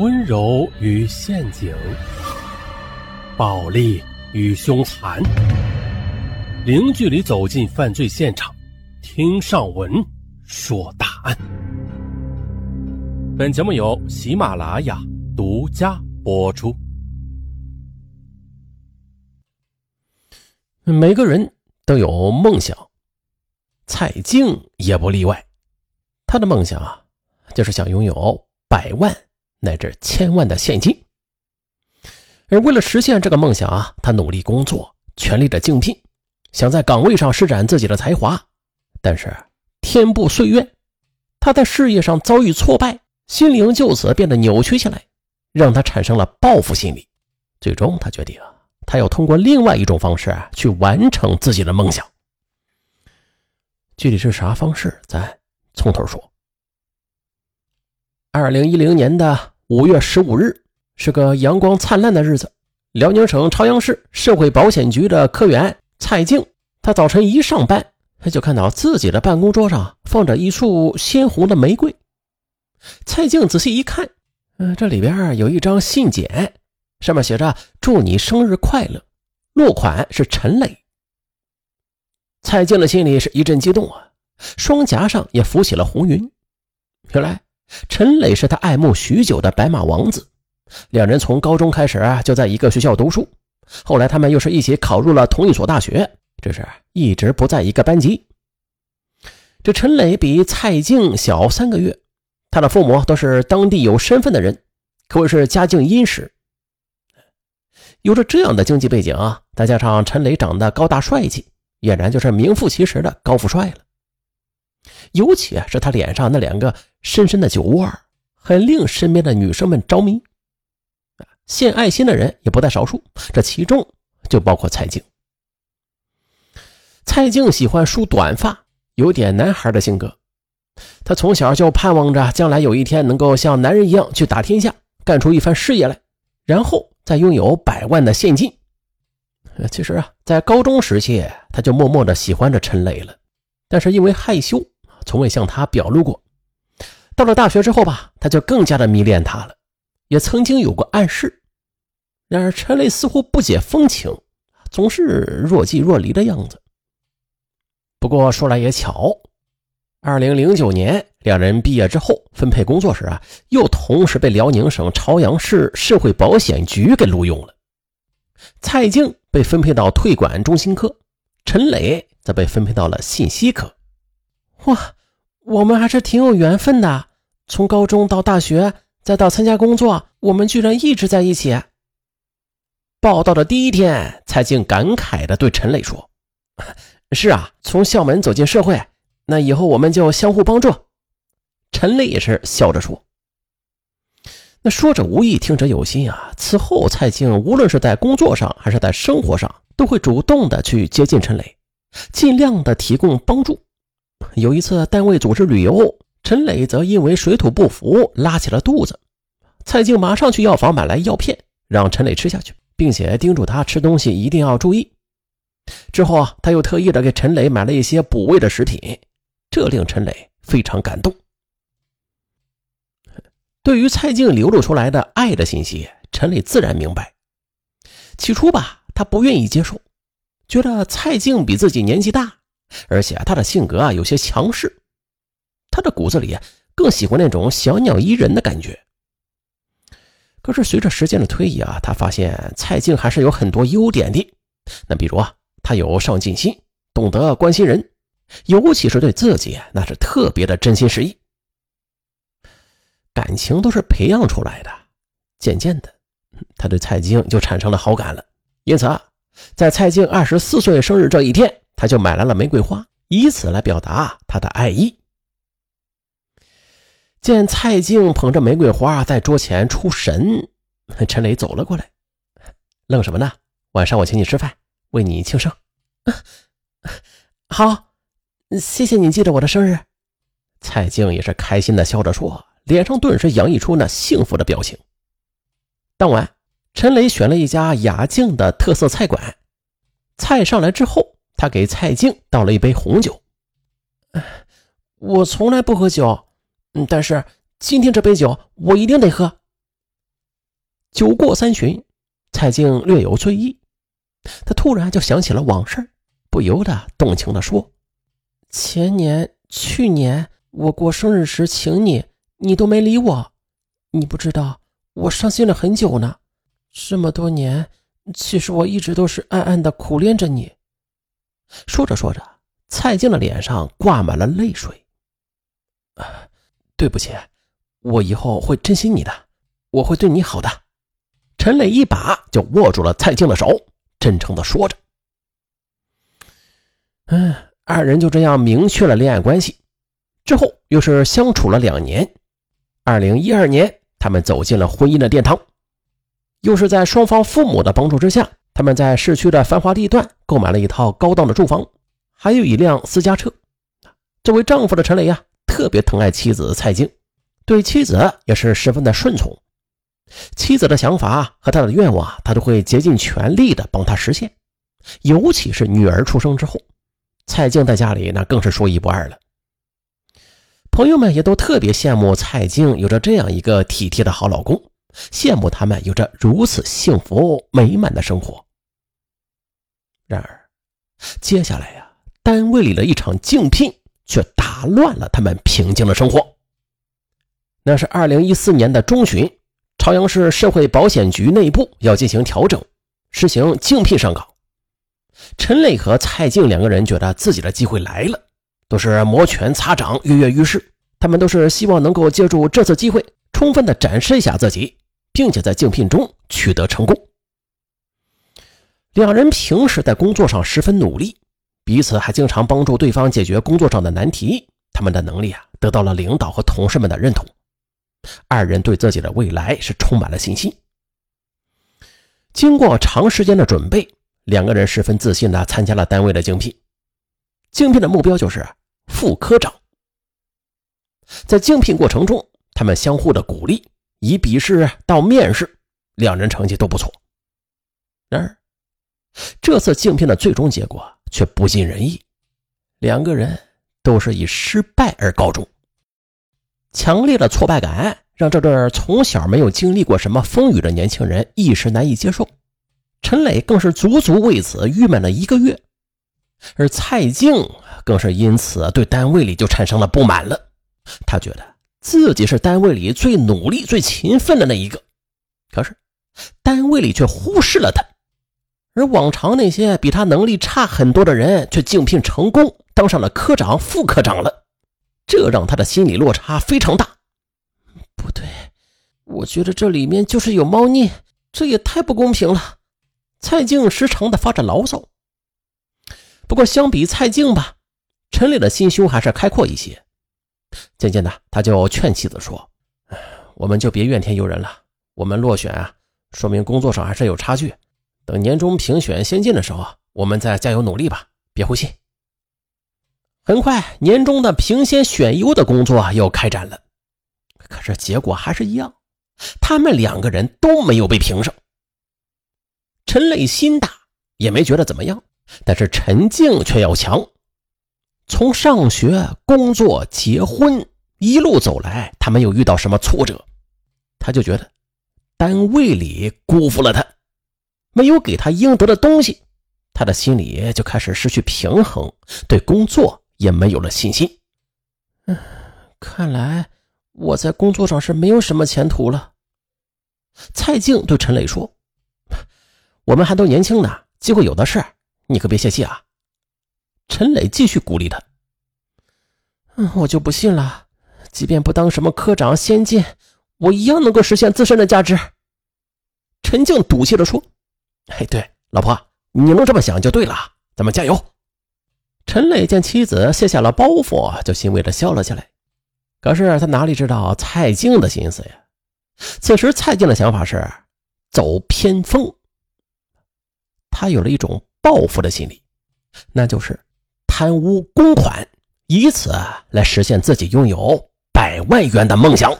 温柔与陷阱，暴力与凶残，零距离走进犯罪现场，听上文说大案。本节目由喜马拉雅独家播出。每个人都有梦想，蔡静也不例外。他的梦想啊，就是想拥有百万。乃至千万的现金，而为了实现这个梦想啊，他努力工作，全力的竞聘，想在岗位上施展自己的才华。但是天不遂愿，他在事业上遭遇挫败，心灵就此变得扭曲起来，让他产生了报复心理。最终，他决定，他要通过另外一种方式去完成自己的梦想。具体是啥方式，咱从头说。二零一零年的五月十五日是个阳光灿烂的日子。辽宁省朝阳市社会保险局的科员蔡静，他早晨一上班，他就看到自己的办公桌上放着一束鲜红的玫瑰。蔡静仔细一看，嗯，这里边有一张信笺，上面写着“祝你生日快乐”，落款是陈磊。蔡静的心里是一阵激动啊，双颊上也浮起了红云。原来。陈磊是他爱慕许久的白马王子，两人从高中开始啊就在一个学校读书，后来他们又是一起考入了同一所大学，只是一直不在一个班级。这陈磊比蔡静小三个月，他的父母都是当地有身份的人，可谓是家境殷实。有着这样的经济背景啊，再加上陈磊长得高大帅气，俨然就是名副其实的高富帅了。尤其是他脸上那两个深深的酒窝，很令身边的女生们着迷。献爱心的人也不在少数，这其中就包括蔡静。蔡静喜欢梳短发，有点男孩的性格。他从小就盼望着将来有一天能够像男人一样去打天下，干出一番事业来，然后再拥有百万的现金。其实啊，在高中时期他就默默的喜欢着陈磊了，但是因为害羞。从未向他表露过。到了大学之后吧，他就更加的迷恋他了，也曾经有过暗示。然而陈磊似乎不解风情，总是若即若离的样子。不过说来也巧，二零零九年两人毕业之后分配工作时啊，又同时被辽宁省朝阳市社会保险局给录用了。蔡静被分配到退管中心科，陈磊则被分配到了信息科。哇，我们还是挺有缘分的。从高中到大学，再到参加工作，我们居然一直在一起。报道的第一天，蔡静感慨的对陈磊说：“ 是啊，从校门走进社会，那以后我们就相互帮助。”陈磊也是笑着说：“那说者无意，听者有心啊。此后，蔡静无论是在工作上还是在生活上，都会主动的去接近陈磊，尽量的提供帮助。”有一次，单位组织旅游，陈磊则因为水土不服拉起了肚子。蔡静马上去药房买来药片，让陈磊吃下去，并且叮嘱他吃东西一定要注意。之后啊，他又特意的给陈磊买了一些补胃的食品，这令陈磊非常感动。对于蔡静流露出来的爱的信息，陈磊自然明白。起初吧，他不愿意接受，觉得蔡静比自己年纪大。而且他的性格啊有些强势，他的骨子里更喜欢那种小鸟依人的感觉。可是随着时间的推移啊，他发现蔡静还是有很多优点的。那比如啊，他有上进心，懂得关心人，尤其是对自己那是特别的真心实意。感情都是培养出来的，渐渐的，他对蔡静就产生了好感了。因此啊，在蔡静二十四岁生日这一天。他就买来了玫瑰花，以此来表达他的爱意。见蔡静捧着玫瑰花在桌前出神，陈磊走了过来，愣什么呢？晚上我请你吃饭，为你庆生。好，谢谢你记得我的生日。蔡静也是开心的笑着说，脸上顿时洋溢出那幸福的表情。当晚，陈磊选了一家雅静的特色菜馆，菜上来之后。他给蔡静倒了一杯红酒。我从来不喝酒，但是今天这杯酒我一定得喝。酒过三巡，蔡静略有醉意，他突然就想起了往事，不由得动情地说：“前年、去年我过生日时请你，你都没理我，你不知道我伤心了很久呢。这么多年，其实我一直都是暗暗的苦恋着你。”说着说着，蔡静的脸上挂满了泪水。啊，对不起，我以后会珍惜你的，我会对你好的。陈磊一把就握住了蔡静的手，真诚的说着。嗯，二人就这样明确了恋爱关系。之后又是相处了两年。二零一二年，他们走进了婚姻的殿堂。又是在双方父母的帮助之下，他们在市区的繁华地段购买了一套高档的住房，还有一辆私家车。这位丈夫的陈磊呀。特别疼爱妻子蔡静，对妻子也是十分的顺从。妻子的想法和他的愿望，他都会竭尽全力的帮他实现。尤其是女儿出生之后，蔡静在家里那更是说一不二了。朋友们也都特别羡慕蔡静有着这样一个体贴的好老公，羡慕他们有着如此幸福美满的生活。然而，接下来呀，单位里的一场竞聘。却打乱了他们平静的生活。那是二零一四年的中旬，朝阳市社会保险局内部要进行调整，实行竞聘上岗。陈磊和蔡静两个人觉得自己的机会来了，都是摩拳擦掌、跃跃欲试。他们都是希望能够借助这次机会，充分的展示一下自己，并且在竞聘中取得成功。两人平时在工作上十分努力。彼此还经常帮助对方解决工作上的难题，他们的能力啊得到了领导和同事们的认同。二人对自己的未来是充满了信心。经过长时间的准备，两个人十分自信地参加了单位的竞聘。竞聘的目标就是副科长。在竞聘过程中，他们相互的鼓励，以笔试到面试，两人成绩都不错。然而，这次竞聘的最终结果。却不尽人意，两个人都是以失败而告终。强烈的挫败感让这对从小没有经历过什么风雨的年轻人一时难以接受。陈磊更是足足为此郁闷了一个月，而蔡静更是因此对单位里就产生了不满了。他觉得自己是单位里最努力、最勤奋的那一个，可是单位里却忽视了他。而往常那些比他能力差很多的人，却竞聘成功，当上了科长、副科长了，这让他的心理落差非常大。不对，我觉得这里面就是有猫腻，这也太不公平了。蔡静时常的发着牢骚。不过相比蔡静吧，陈磊的心胸还是开阔一些。渐渐的，他就劝妻子说：“我们就别怨天尤人了，我们落选啊，说明工作上还是有差距。”等年终评选先进的时候，我们再加油努力吧，别灰心。很快，年终的评先选优的工作又开展了，可是结果还是一样，他们两个人都没有被评上。陈磊心大，也没觉得怎么样，但是陈静却要强。从上学、工作、结婚一路走来，他没有遇到什么挫折，他就觉得单位里辜负了他。没有给他应得的东西，他的心里就开始失去平衡，对工作也没有了信心。嗯，看来我在工作上是没有什么前途了。蔡静对陈磊说：“我们还都年轻呢，机会有的是，你可别泄气啊。”陈磊继续鼓励他：“嗯，我就不信了，即便不当什么科长、先进，我一样能够实现自身的价值。”陈静赌气地说。嘿，对，老婆，你能这么想就对了，咱们加油。陈磊见妻子卸下了包袱，就欣慰的笑了起来。可是他哪里知道蔡静的心思呀？此时蔡静的想法是走偏锋，他有了一种报复的心理，那就是贪污公款，以此来实现自己拥有百万元的梦想。